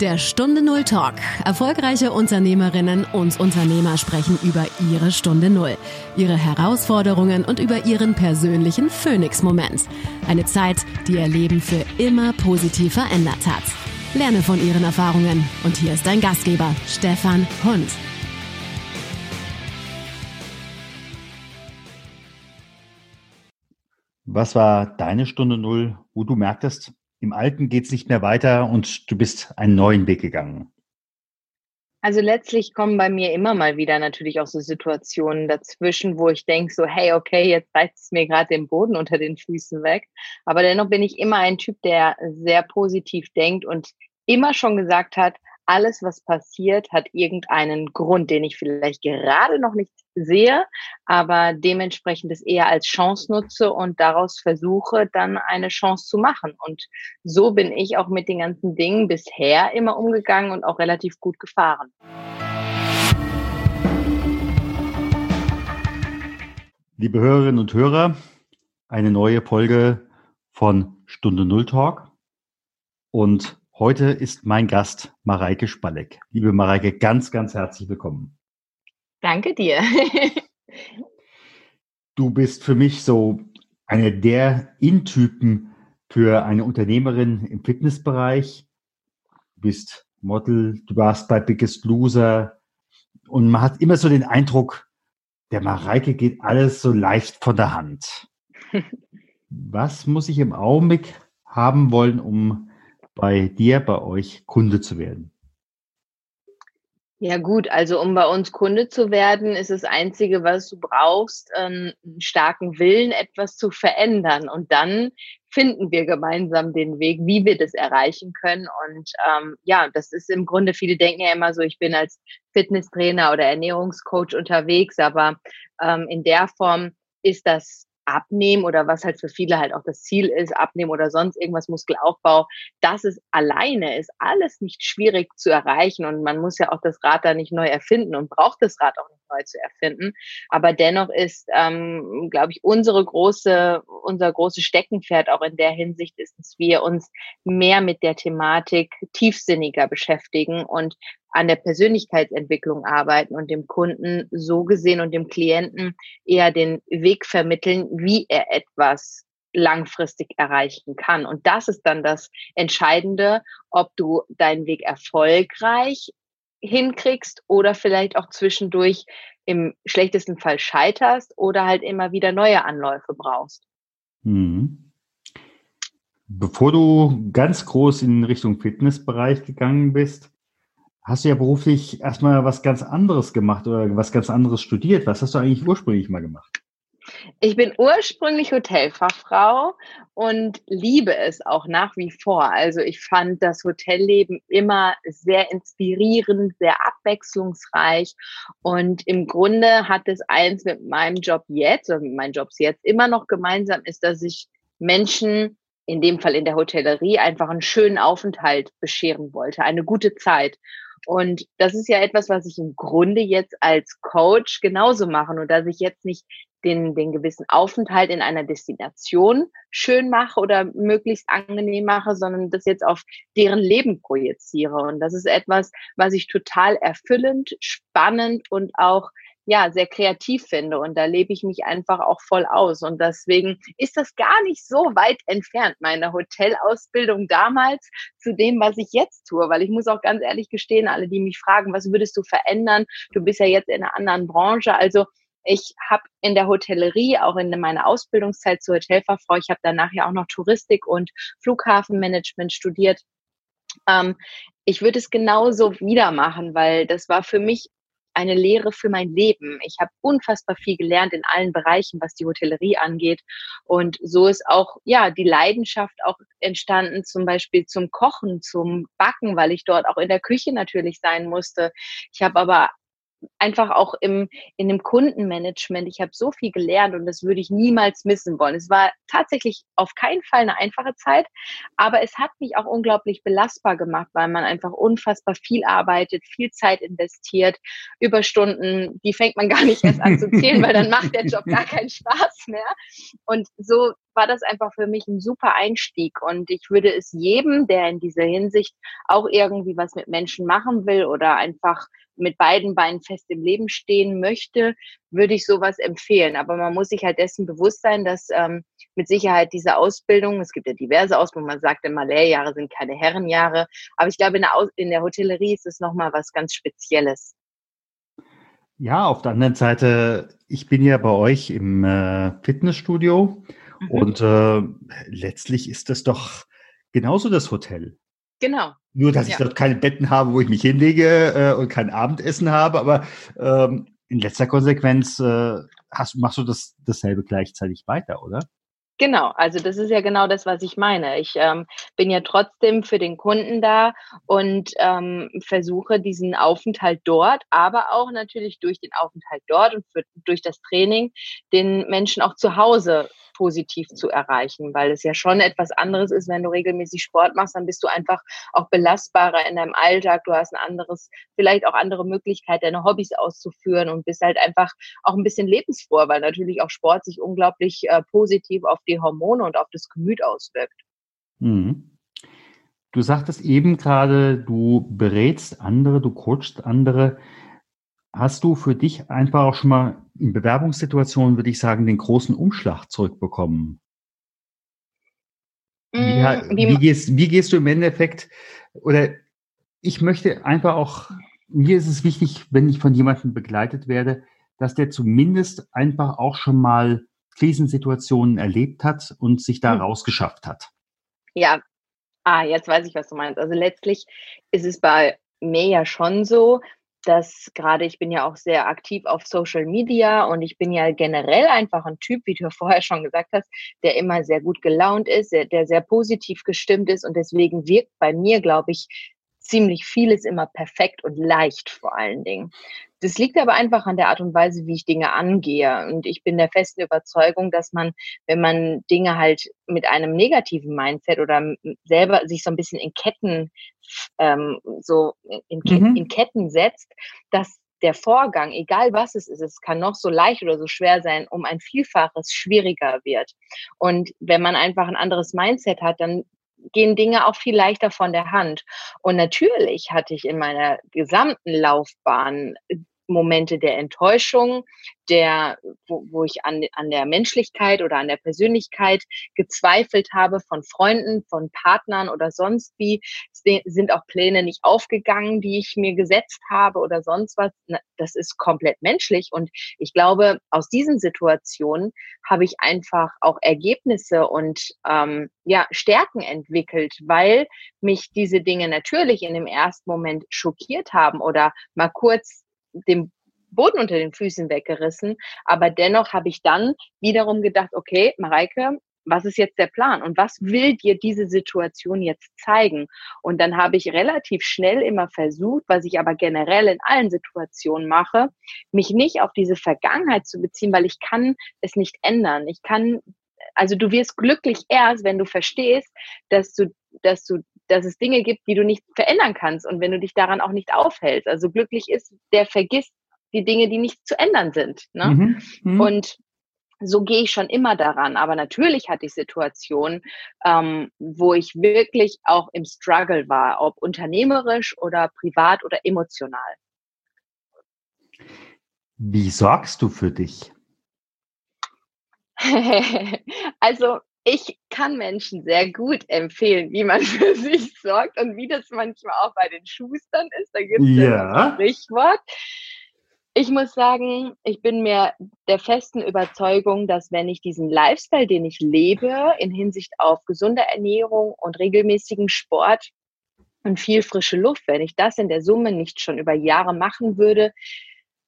Der Stunde Null Talk. Erfolgreiche Unternehmerinnen und Unternehmer sprechen über ihre Stunde Null, ihre Herausforderungen und über ihren persönlichen Phoenix-Moment. Eine Zeit, die ihr Leben für immer positiv verändert hat. Lerne von ihren Erfahrungen. Und hier ist dein Gastgeber, Stefan Hund. Was war deine Stunde Null, wo du merktest, im Alten geht es nicht mehr weiter und du bist einen neuen Weg gegangen? Also letztlich kommen bei mir immer mal wieder natürlich auch so Situationen dazwischen, wo ich denke so, hey, okay, jetzt reißt es mir gerade den Boden unter den Füßen weg. Aber dennoch bin ich immer ein Typ, der sehr positiv denkt und immer schon gesagt hat, alles, was passiert, hat irgendeinen Grund, den ich vielleicht gerade noch nicht sehe, aber dementsprechend es eher als Chance nutze und daraus versuche, dann eine Chance zu machen. Und so bin ich auch mit den ganzen Dingen bisher immer umgegangen und auch relativ gut gefahren. Liebe Hörerinnen und Hörer, eine neue Folge von Stunde Null Talk. Und Heute ist mein Gast Mareike Spalleck. Liebe Mareike, ganz, ganz herzlich willkommen. Danke dir. du bist für mich so eine der In-Typen für eine Unternehmerin im Fitnessbereich. Du bist Model, du warst bei Biggest Loser und man hat immer so den Eindruck, der Mareike geht alles so leicht von der Hand. Was muss ich im Augenblick haben wollen, um bei dir, bei euch Kunde zu werden? Ja gut, also um bei uns Kunde zu werden, ist das Einzige, was du brauchst, einen starken Willen, etwas zu verändern. Und dann finden wir gemeinsam den Weg, wie wir das erreichen können. Und ähm, ja, das ist im Grunde, viele denken ja immer so, ich bin als Fitnesstrainer oder Ernährungscoach unterwegs, aber ähm, in der Form ist das abnehmen oder was halt für viele halt auch das Ziel ist, abnehmen oder sonst irgendwas Muskelaufbau, das ist alleine, ist alles nicht schwierig zu erreichen und man muss ja auch das Rad da nicht neu erfinden und braucht das Rad auch nicht neu zu erfinden. Aber dennoch ist, ähm, glaube ich, unsere große, unser großes Steckenpferd auch in der Hinsicht ist, dass wir uns mehr mit der Thematik tiefsinniger beschäftigen und an der Persönlichkeitsentwicklung arbeiten und dem Kunden so gesehen und dem Klienten eher den Weg vermitteln, wie er etwas langfristig erreichen kann. Und das ist dann das Entscheidende, ob du deinen Weg erfolgreich hinkriegst oder vielleicht auch zwischendurch im schlechtesten Fall scheiterst oder halt immer wieder neue Anläufe brauchst. Mhm. Bevor du ganz groß in Richtung Fitnessbereich gegangen bist, hast du ja beruflich erstmal was ganz anderes gemacht oder was ganz anderes studiert. Was hast du eigentlich ursprünglich mal gemacht? Ich bin ursprünglich Hotelfachfrau und liebe es auch nach wie vor. Also ich fand das Hotelleben immer sehr inspirierend, sehr abwechslungsreich und im Grunde hat es eins mit meinem Job jetzt oder mit meinen Jobs jetzt immer noch gemeinsam ist, dass ich Menschen in dem Fall in der Hotellerie einfach einen schönen Aufenthalt bescheren wollte, eine gute Zeit. Und das ist ja etwas, was ich im Grunde jetzt als Coach genauso mache. Und dass ich jetzt nicht den, den gewissen Aufenthalt in einer Destination schön mache oder möglichst angenehm mache, sondern das jetzt auf deren Leben projiziere. Und das ist etwas, was ich total erfüllend, spannend und auch ja, sehr kreativ finde und da lebe ich mich einfach auch voll aus. Und deswegen ist das gar nicht so weit entfernt, meine Hotelausbildung damals zu dem, was ich jetzt tue. Weil ich muss auch ganz ehrlich gestehen, alle, die mich fragen, was würdest du verändern? Du bist ja jetzt in einer anderen Branche. Also ich habe in der Hotellerie, auch in meiner Ausbildungszeit zur Hotelfachfrau, ich habe danach ja auch noch Touristik und Flughafenmanagement studiert. Ähm, ich würde es genauso wieder machen, weil das war für mich eine Lehre für mein Leben. Ich habe unfassbar viel gelernt in allen Bereichen, was die Hotellerie angeht. Und so ist auch, ja, die Leidenschaft auch entstanden, zum Beispiel zum Kochen, zum Backen, weil ich dort auch in der Küche natürlich sein musste. Ich habe aber einfach auch im, in dem Kundenmanagement. Ich habe so viel gelernt und das würde ich niemals missen wollen. Es war tatsächlich auf keinen Fall eine einfache Zeit, aber es hat mich auch unglaublich belastbar gemacht, weil man einfach unfassbar viel arbeitet, viel Zeit investiert, Überstunden, die fängt man gar nicht erst an zu zählen, weil dann macht der Job gar keinen Spaß mehr. Und so war das einfach für mich ein super Einstieg. Und ich würde es jedem, der in dieser Hinsicht auch irgendwie was mit Menschen machen will oder einfach mit beiden Beinen fest im Leben stehen möchte, würde ich sowas empfehlen. Aber man muss sich halt dessen bewusst sein, dass ähm, mit Sicherheit diese Ausbildung, es gibt ja diverse Ausbildungen, man sagt immer, Lehrjahre sind keine Herrenjahre, aber ich glaube, in der, in der Hotellerie ist es nochmal was ganz Spezielles. Ja, auf der anderen Seite, ich bin ja bei euch im äh, Fitnessstudio Mhm. Und äh, letztlich ist das doch genauso das Hotel. Genau. Nur, dass ja. ich dort keine Betten habe, wo ich mich hinlege äh, und kein Abendessen habe, aber ähm, in letzter Konsequenz äh, hast, machst du das dasselbe gleichzeitig weiter, oder? Genau, also das ist ja genau das, was ich meine. Ich ähm, bin ja trotzdem für den Kunden da und ähm, versuche diesen Aufenthalt dort, aber auch natürlich durch den Aufenthalt dort und für, durch das Training den Menschen auch zu Hause positiv zu erreichen, weil es ja schon etwas anderes ist, wenn du regelmäßig Sport machst, dann bist du einfach auch belastbarer in deinem Alltag, du hast ein anderes, vielleicht auch andere Möglichkeit, deine Hobbys auszuführen und bist halt einfach auch ein bisschen lebensfroh, weil natürlich auch Sport sich unglaublich äh, positiv auf die Hormone und auf das Gemüt auswirkt. Mhm. Du sagtest eben gerade, du berätst andere, du coachst andere. Hast du für dich einfach auch schon mal in Bewerbungssituationen, würde ich sagen, den großen Umschlag zurückbekommen? Wie, mm, wie, wie, gehst, wie gehst du im Endeffekt, oder ich möchte einfach auch, mir ist es wichtig, wenn ich von jemandem begleitet werde, dass der zumindest einfach auch schon mal Krisensituationen erlebt hat und sich da hm. rausgeschafft hat. Ja, ah, jetzt weiß ich, was du meinst. Also letztlich ist es bei mir ja schon so, dass gerade ich bin ja auch sehr aktiv auf Social Media und ich bin ja generell einfach ein Typ, wie du vorher schon gesagt hast, der immer sehr gut gelaunt ist, der, der sehr positiv gestimmt ist und deswegen wirkt bei mir, glaube ich, ziemlich vieles immer perfekt und leicht vor allen Dingen. Das liegt aber einfach an der Art und Weise, wie ich Dinge angehe. Und ich bin der festen Überzeugung, dass man, wenn man Dinge halt mit einem negativen Mindset oder selber sich so ein bisschen in Ketten, ähm, so in, mhm. in Ketten setzt, dass der Vorgang, egal was es ist, es kann noch so leicht oder so schwer sein, um ein Vielfaches schwieriger wird. Und wenn man einfach ein anderes Mindset hat, dann gehen Dinge auch viel leichter von der Hand. Und natürlich hatte ich in meiner gesamten Laufbahn Momente der Enttäuschung, der, wo, wo ich an, an der Menschlichkeit oder an der Persönlichkeit gezweifelt habe von Freunden, von Partnern oder sonst wie, sind auch Pläne nicht aufgegangen, die ich mir gesetzt habe oder sonst was. Das ist komplett menschlich. Und ich glaube, aus diesen Situationen habe ich einfach auch Ergebnisse und ähm, ja, Stärken entwickelt, weil mich diese Dinge natürlich in dem ersten Moment schockiert haben oder mal kurz den Boden unter den Füßen weggerissen. Aber dennoch habe ich dann wiederum gedacht, okay, Mareike, was ist jetzt der Plan und was will dir diese Situation jetzt zeigen? Und dann habe ich relativ schnell immer versucht, was ich aber generell in allen Situationen mache, mich nicht auf diese Vergangenheit zu beziehen, weil ich kann es nicht ändern. Ich kann, also du wirst glücklich erst, wenn du verstehst, dass du, dass du dass es Dinge gibt, die du nicht verändern kannst und wenn du dich daran auch nicht aufhältst. Also glücklich ist, der vergisst die Dinge, die nicht zu ändern sind. Ne? Mhm, mh. Und so gehe ich schon immer daran. Aber natürlich hatte ich Situationen, ähm, wo ich wirklich auch im Struggle war, ob unternehmerisch oder privat oder emotional. Wie sorgst du für dich? also ich kann Menschen sehr gut empfehlen, wie man für sich sorgt und wie das manchmal auch bei den Schustern ist. Da gibt es ja. ein Sprichwort. Ich muss sagen, ich bin mir der festen Überzeugung, dass wenn ich diesen Lifestyle, den ich lebe, in Hinsicht auf gesunde Ernährung und regelmäßigen Sport und viel frische Luft, wenn ich das in der Summe nicht schon über Jahre machen würde,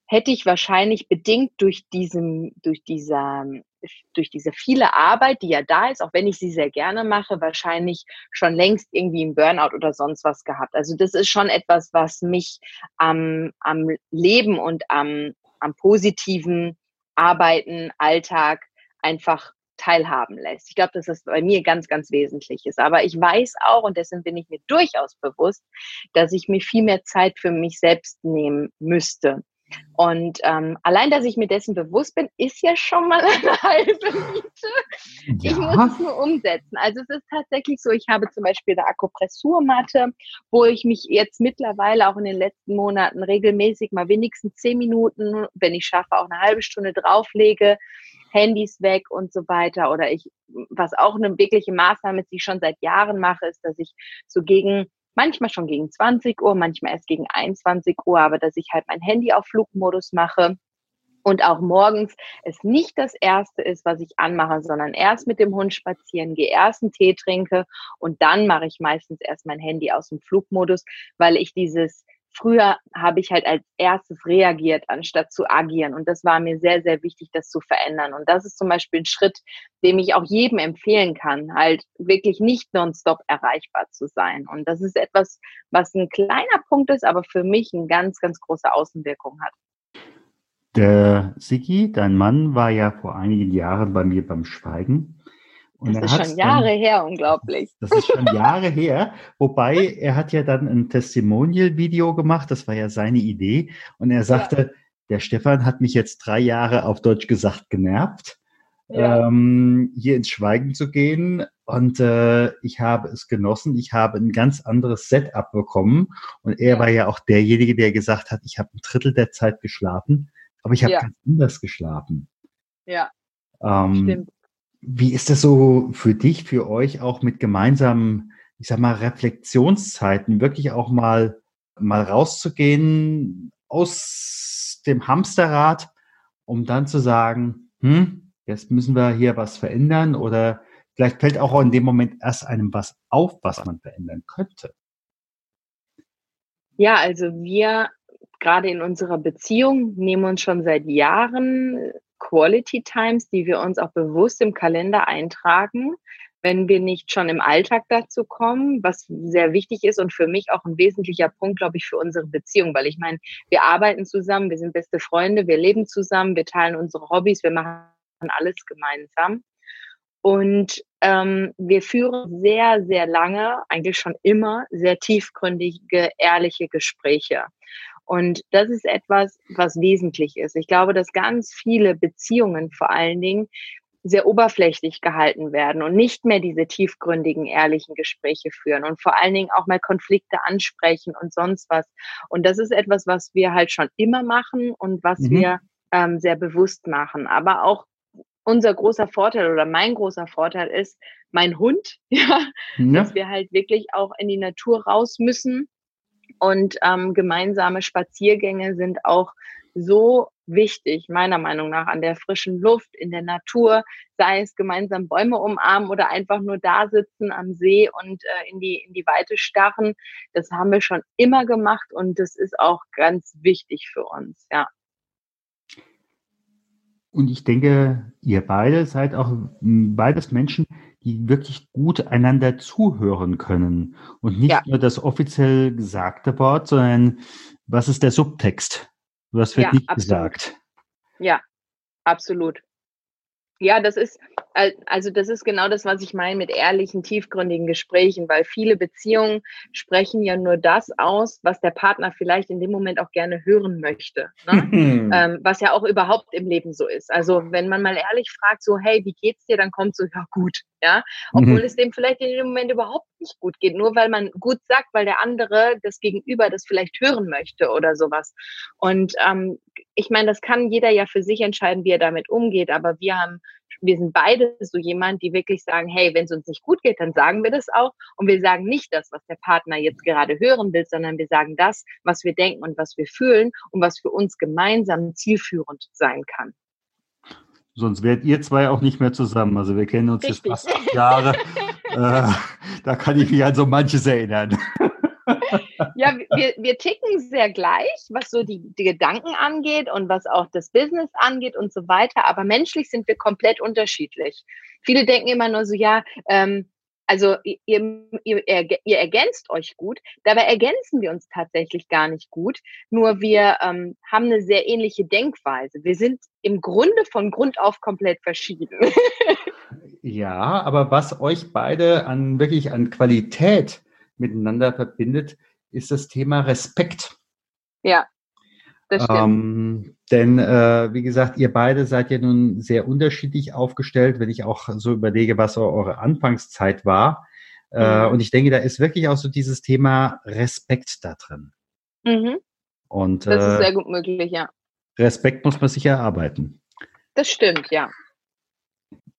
hätte ich wahrscheinlich bedingt durch diesem, durch dieser, durch diese viele Arbeit, die ja da ist, auch wenn ich sie sehr gerne mache, wahrscheinlich schon längst irgendwie im Burnout oder sonst was gehabt. Also das ist schon etwas, was mich am, am Leben und am, am positiven Arbeiten, Alltag einfach teilhaben lässt. Ich glaube, dass das bei mir ganz, ganz wesentlich ist. Aber ich weiß auch, und dessen bin ich mir durchaus bewusst, dass ich mir viel mehr Zeit für mich selbst nehmen müsste. Und ähm, allein, dass ich mir dessen bewusst bin, ist ja schon mal eine halbe Miete. Ja. Ich muss es nur umsetzen. Also es ist tatsächlich so, ich habe zum Beispiel eine Akupressurmatte, wo ich mich jetzt mittlerweile auch in den letzten Monaten regelmäßig mal wenigstens zehn Minuten, wenn ich schaffe, auch eine halbe Stunde drauflege. Handys weg und so weiter. Oder ich, was auch eine wirkliche Maßnahme ist, die ich schon seit Jahren mache, ist, dass ich so gegen manchmal schon gegen 20 Uhr, manchmal erst gegen 21 Uhr, aber dass ich halt mein Handy auf Flugmodus mache und auch morgens es nicht das erste ist, was ich anmache, sondern erst mit dem Hund spazieren gehe, erst einen Tee trinke und dann mache ich meistens erst mein Handy aus dem Flugmodus, weil ich dieses Früher habe ich halt als erstes reagiert, anstatt zu agieren. Und das war mir sehr, sehr wichtig, das zu verändern. Und das ist zum Beispiel ein Schritt, dem ich auch jedem empfehlen kann, halt wirklich nicht nonstop erreichbar zu sein. Und das ist etwas, was ein kleiner Punkt ist, aber für mich eine ganz, ganz große Außenwirkung hat. Der Sigi, dein Mann, war ja vor einigen Jahren bei mir beim Schweigen. Und das ist schon Jahre dann, her, unglaublich. Das ist schon Jahre her. Wobei er hat ja dann ein Testimonial-Video gemacht. Das war ja seine Idee. Und er sagte, ja. der Stefan hat mich jetzt drei Jahre auf Deutsch gesagt genervt, ja. ähm, hier ins Schweigen zu gehen. Und äh, ich habe es genossen. Ich habe ein ganz anderes Setup bekommen. Und er ja. war ja auch derjenige, der gesagt hat, ich habe ein Drittel der Zeit geschlafen, aber ich habe ganz anders geschlafen. Ja. Ähm, Stimmt. Wie ist das so für dich, für euch auch mit gemeinsamen, ich sag mal, Reflexionszeiten, wirklich auch mal, mal rauszugehen aus dem Hamsterrad, um dann zu sagen, hm, jetzt müssen wir hier was verändern oder vielleicht fällt auch in dem Moment erst einem was auf, was man verändern könnte. Ja, also wir gerade in unserer Beziehung nehmen uns schon seit Jahren Quality Times, die wir uns auch bewusst im Kalender eintragen, wenn wir nicht schon im Alltag dazu kommen, was sehr wichtig ist und für mich auch ein wesentlicher Punkt, glaube ich, für unsere Beziehung, weil ich meine, wir arbeiten zusammen, wir sind beste Freunde, wir leben zusammen, wir teilen unsere Hobbys, wir machen alles gemeinsam. Und ähm, wir führen sehr, sehr lange, eigentlich schon immer, sehr tiefgründige, ehrliche Gespräche. Und das ist etwas, was wesentlich ist. Ich glaube, dass ganz viele Beziehungen vor allen Dingen sehr oberflächlich gehalten werden und nicht mehr diese tiefgründigen, ehrlichen Gespräche führen und vor allen Dingen auch mal Konflikte ansprechen und sonst was. Und das ist etwas, was wir halt schon immer machen und was mhm. wir ähm, sehr bewusst machen. Aber auch unser großer Vorteil oder mein großer Vorteil ist mein Hund, ja, ja. dass wir halt wirklich auch in die Natur raus müssen und ähm, gemeinsame Spaziergänge sind auch so wichtig, meiner Meinung nach, an der frischen Luft, in der Natur, sei es gemeinsam Bäume umarmen oder einfach nur da sitzen am See und äh, in, die, in die Weite starren. Das haben wir schon immer gemacht und das ist auch ganz wichtig für uns, ja. Und ich denke, ihr beide seid auch beides Menschen, die wirklich gut einander zuhören können und nicht ja. nur das offiziell gesagte Wort, sondern was ist der Subtext? Was wird ja, nicht absolut. gesagt? Ja, absolut. Ja, das ist, also das ist genau das, was ich meine mit ehrlichen, tiefgründigen Gesprächen, weil viele Beziehungen sprechen ja nur das aus, was der Partner vielleicht in dem Moment auch gerne hören möchte. Ne? ähm, was ja auch überhaupt im Leben so ist. Also wenn man mal ehrlich fragt, so, hey, wie geht's dir, dann kommt so, ja gut, ja. Obwohl mhm. es dem vielleicht in dem Moment überhaupt nicht gut geht, nur weil man gut sagt, weil der andere das Gegenüber das vielleicht hören möchte oder sowas. Und ähm, ich meine, das kann jeder ja für sich entscheiden, wie er damit umgeht, aber wir haben wir sind beide so jemand, die wirklich sagen, hey, wenn es uns nicht gut geht, dann sagen wir das auch. Und wir sagen nicht das, was der Partner jetzt gerade hören will, sondern wir sagen das, was wir denken und was wir fühlen und was für uns gemeinsam zielführend sein kann. Sonst wärt ihr zwei auch nicht mehr zusammen. Also wir kennen uns Richtig. jetzt fast acht Jahre. äh, da kann ich mich an so manches erinnern. Ja, wir, wir ticken sehr gleich, was so die, die Gedanken angeht und was auch das Business angeht und so weiter. Aber menschlich sind wir komplett unterschiedlich. Viele denken immer nur so, ja, ähm, also ihr, ihr, ihr, ergänzt euch gut. Dabei ergänzen wir uns tatsächlich gar nicht gut. Nur wir ähm, haben eine sehr ähnliche Denkweise. Wir sind im Grunde von Grund auf komplett verschieden. ja, aber was euch beide an wirklich an Qualität miteinander verbindet, ist das Thema Respekt. Ja. Das stimmt. Ähm, denn äh, wie gesagt, ihr beide seid ja nun sehr unterschiedlich aufgestellt, wenn ich auch so überlege, was eure Anfangszeit war. Äh, mhm. Und ich denke, da ist wirklich auch so dieses Thema Respekt da drin. Mhm. Und, das ist äh, sehr gut möglich, ja. Respekt muss man sich erarbeiten. Das stimmt, ja.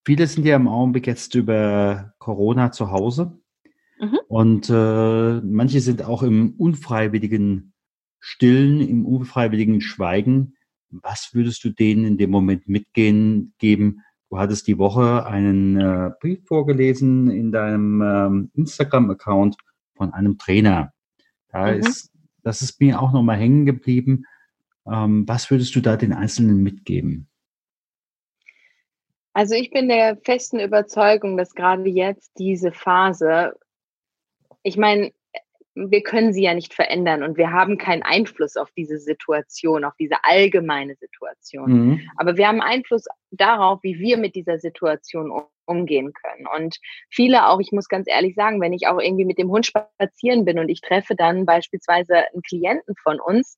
Viele sind ja im Augenblick jetzt über Corona zu Hause. Mhm. Und äh, manche sind auch im unfreiwilligen Stillen, im unfreiwilligen Schweigen. Was würdest du denen in dem Moment mitgehen geben? Du hattest die Woche einen äh, Brief vorgelesen in deinem ähm, Instagram-Account von einem Trainer. Da mhm. ist, das ist mir auch nochmal hängen geblieben. Ähm, was würdest du da den Einzelnen mitgeben? Also ich bin der festen Überzeugung, dass gerade jetzt diese Phase, ich meine, wir können sie ja nicht verändern und wir haben keinen Einfluss auf diese Situation, auf diese allgemeine Situation. Mhm. Aber wir haben Einfluss darauf, wie wir mit dieser Situation umgehen können. Und viele auch, ich muss ganz ehrlich sagen, wenn ich auch irgendwie mit dem Hund spazieren bin und ich treffe dann beispielsweise einen Klienten von uns,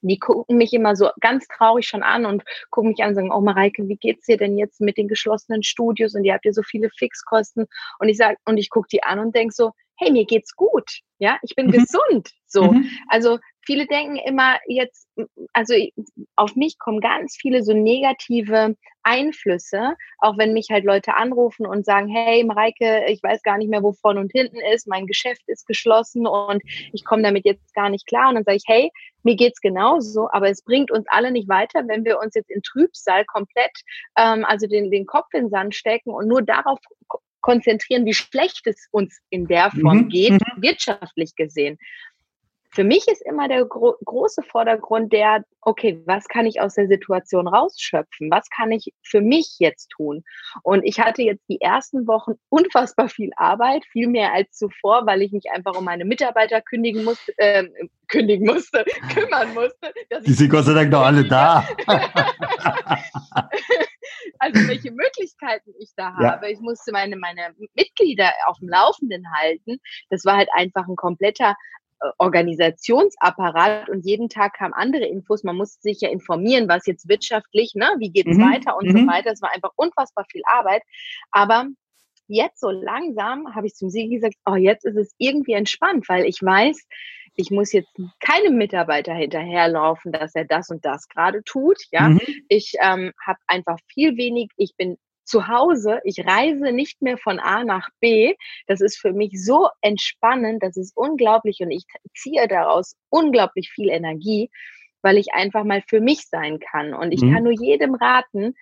die gucken mich immer so ganz traurig schon an und gucken mich an und sagen, oh Mareike, wie geht's dir denn jetzt mit den geschlossenen Studios und ihr habt ja so viele Fixkosten und ich sag und ich gucke die an und denk so, hey, mir geht's gut, ja, ich bin mhm. gesund, so. Mhm. Also viele denken immer jetzt, also auf mich kommen ganz viele so negative Einflüsse, auch wenn mich halt Leute anrufen und sagen, hey Mareike, ich weiß gar nicht mehr, wo vorne und hinten ist, mein Geschäft ist geschlossen und ich komme damit jetzt gar nicht klar. Und dann sage ich, hey, mir geht's genauso, aber es bringt uns alle nicht weiter, wenn wir uns jetzt in Trübsal komplett, ähm, also den, den Kopf in den Sand stecken und nur darauf konzentrieren, wie schlecht es uns in der Form mhm. geht, mhm. wirtschaftlich gesehen. Für mich ist immer der gro große Vordergrund der, okay, was kann ich aus der Situation rausschöpfen? Was kann ich für mich jetzt tun? Und ich hatte jetzt die ersten Wochen unfassbar viel Arbeit, viel mehr als zuvor, weil ich mich einfach um meine Mitarbeiter kündigen musste, äh, kündigen musste, kümmern musste. Die sind Gott sei Dank noch alle da. also welche Möglichkeiten ich da habe. Ja. Ich musste meine, meine Mitglieder auf dem Laufenden halten. Das war halt einfach ein kompletter äh, Organisationsapparat und jeden Tag kamen andere Infos. Man musste sich ja informieren, was jetzt wirtschaftlich, ne, wie geht's mhm. weiter und mhm. so weiter. Es war einfach unfassbar viel Arbeit. Aber jetzt so langsam habe ich zum Sieg gesagt, oh, jetzt ist es irgendwie entspannt, weil ich weiß, ich muss jetzt keinem Mitarbeiter hinterherlaufen, dass er das und das gerade tut. Ja, mhm. ich ähm, habe einfach viel wenig. Ich bin zu Hause, ich reise nicht mehr von A nach B. Das ist für mich so entspannend, das ist unglaublich und ich ziehe daraus unglaublich viel Energie, weil ich einfach mal für mich sein kann. Und ich mhm. kann nur jedem raten,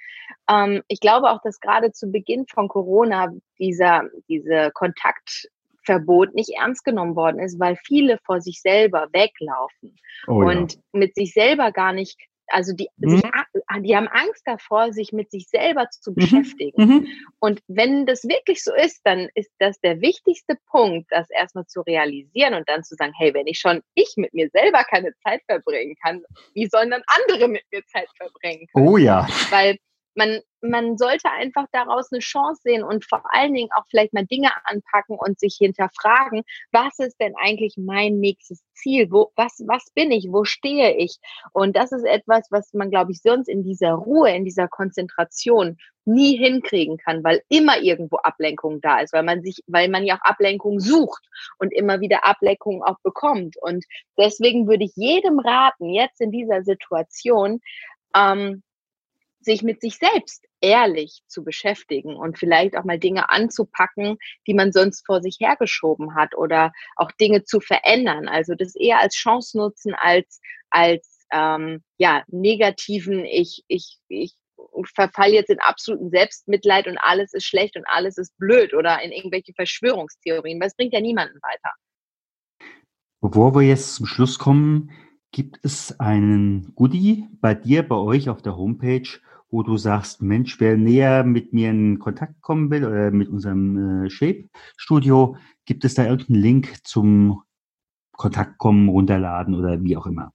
ähm, ich glaube auch, dass gerade zu Beginn von Corona dieser, diese Kontaktverbot nicht ernst genommen worden ist, weil viele vor sich selber weglaufen oh, und ja. mit sich selber gar nicht also die, mhm. sich, die haben Angst davor, sich mit sich selber zu mhm. beschäftigen. Mhm. Und wenn das wirklich so ist, dann ist das der wichtigste Punkt, das erstmal zu realisieren und dann zu sagen, hey, wenn ich schon ich mit mir selber keine Zeit verbringen kann, wie sollen dann andere mit mir Zeit verbringen können? Oh ja. Weil man, man sollte einfach daraus eine Chance sehen und vor allen Dingen auch vielleicht mal Dinge anpacken und sich hinterfragen, was ist denn eigentlich mein nächstes Ziel? Wo, was, was bin ich? Wo stehe ich? Und das ist etwas, was man, glaube ich, sonst in dieser Ruhe, in dieser Konzentration nie hinkriegen kann, weil immer irgendwo Ablenkung da ist, weil man sich, weil man ja auch Ablenkung sucht und immer wieder Ablenkung auch bekommt. Und deswegen würde ich jedem raten, jetzt in dieser Situation, ähm, sich mit sich selbst ehrlich zu beschäftigen und vielleicht auch mal Dinge anzupacken, die man sonst vor sich hergeschoben hat oder auch Dinge zu verändern. Also das eher als Chance nutzen als als ähm, ja negativen ich ich ich verfall jetzt in absoluten Selbstmitleid und alles ist schlecht und alles ist blöd oder in irgendwelche Verschwörungstheorien, weil es bringt ja niemanden weiter. Bevor wir jetzt zum Schluss kommen, gibt es einen Goodie bei dir, bei euch auf der Homepage, wo du sagst, Mensch, wer näher mit mir in Kontakt kommen will oder mit unserem äh, Shape-Studio, gibt es da irgendeinen Link zum Kontakt kommen, runterladen oder wie auch immer?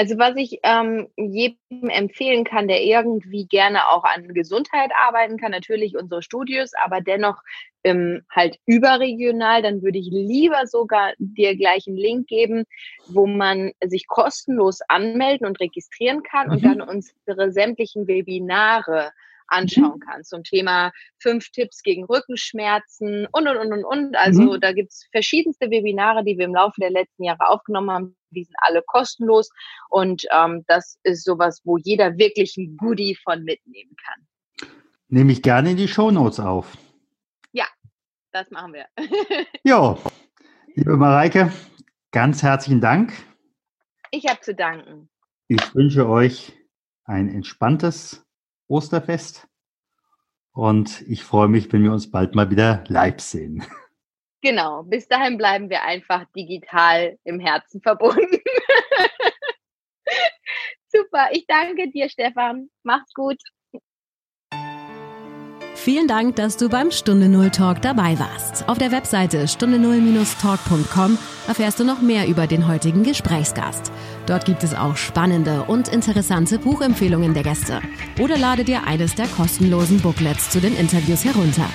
Also was ich ähm, jedem empfehlen kann, der irgendwie gerne auch an Gesundheit arbeiten kann, natürlich unsere Studios, aber dennoch ähm, halt überregional, dann würde ich lieber sogar dir gleich einen Link geben, wo man sich kostenlos anmelden und registrieren kann mhm. und dann unsere sämtlichen Webinare anschauen mhm. kann zum Thema fünf Tipps gegen Rückenschmerzen und, und, und, und, und. Also mhm. da gibt's verschiedenste Webinare, die wir im Laufe der letzten Jahre aufgenommen haben. Die sind alle kostenlos und ähm, das ist sowas, wo jeder wirklich ein Goodie von mitnehmen kann. Nehme ich gerne in die Show Notes auf. Ja, das machen wir. ja, liebe Mareike, ganz herzlichen Dank. Ich habe zu danken. Ich wünsche euch ein entspanntes Osterfest. Und ich freue mich, wenn wir uns bald mal wieder live sehen. Genau, bis dahin bleiben wir einfach digital im Herzen verbunden. Super, ich danke dir, Stefan. Mach's gut. Vielen Dank, dass du beim Stunde Null Talk dabei warst. Auf der Webseite stunde null-talk.com erfährst du noch mehr über den heutigen Gesprächsgast. Dort gibt es auch spannende und interessante Buchempfehlungen der Gäste. Oder lade dir eines der kostenlosen Booklets zu den Interviews herunter.